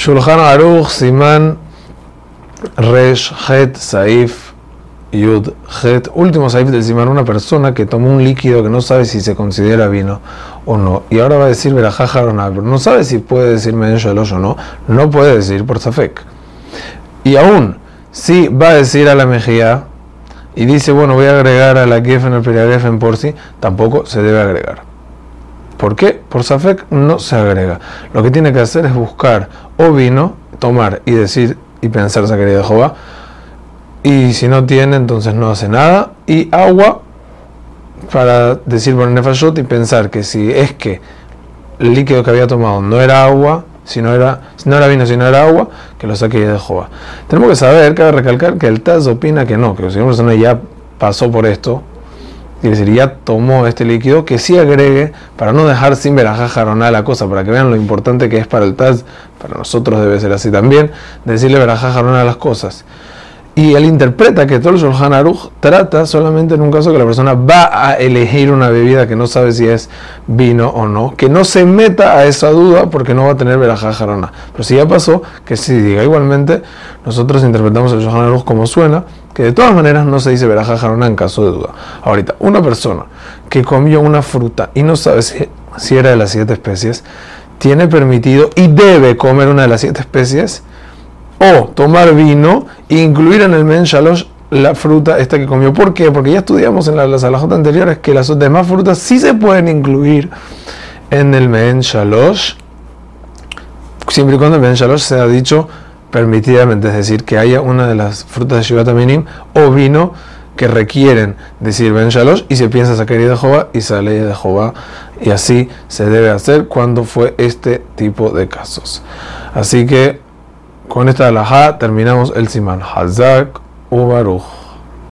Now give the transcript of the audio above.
Shulchan Aruch, Siman, Resh, Het, Saif, Yud, Het. Último Saif del Siman, una persona que tomó un líquido que no sabe si se considera vino o no. Y ahora va a decir pero no sabe si puede decir Men Shalosh o no. No puede decir por Safek. Y aún, si va a decir a la mejía y dice, bueno, voy a agregar a la Gefen el en por sí, tampoco se debe agregar. ¿Por qué? Por Safek no se agrega. Lo que tiene que hacer es buscar o vino, tomar y decir y pensar querida de Jehová. Y si no tiene, entonces no hace nada. Y agua para decir por nefashot y pensar que si es que el líquido que había tomado no era agua, si no era, si no era vino, si no era agua, que lo saque de Jehová. Tenemos que saber, cabe recalcar que el Taz opina que no, que si una persona ya pasó por esto, ya tomó este líquido, que sí agregue, para no dejar sin verajá jaroná la cosa, para que vean lo importante que es para el Taz, para nosotros debe ser así también, decirle verajá jaroná las cosas. Y él interpreta que todo el Shulchan trata solamente en un caso que la persona va a elegir una bebida que no sabe si es vino o no, que no se meta a esa duda porque no va a tener verajá jarona. Pero si ya pasó, que sí diga. Igualmente, nosotros interpretamos el Shulchan Aruch como suena, que de todas maneras no se dice verajá jarona en caso de duda. Ahorita, una persona que comió una fruta y no sabe si, si era de las siete especies, tiene permitido y debe comer una de las siete especies o tomar vino e incluir en el men shalosh la fruta esta que comió. ¿Por qué? Porque ya estudiamos en las alajotas anteriores que las demás frutas sí se pueden incluir en el men shalosh, siempre y cuando el men sea dicho permitidamente, es decir, que haya una de las frutas de Shivat Minim o vino que requieren decir Ben Shalosh y se piensa sacar de Jehová y sale de Jehová y así se debe hacer cuando fue este tipo de casos. Así que con esta alajá terminamos el Siman. Hazak Ubaruch.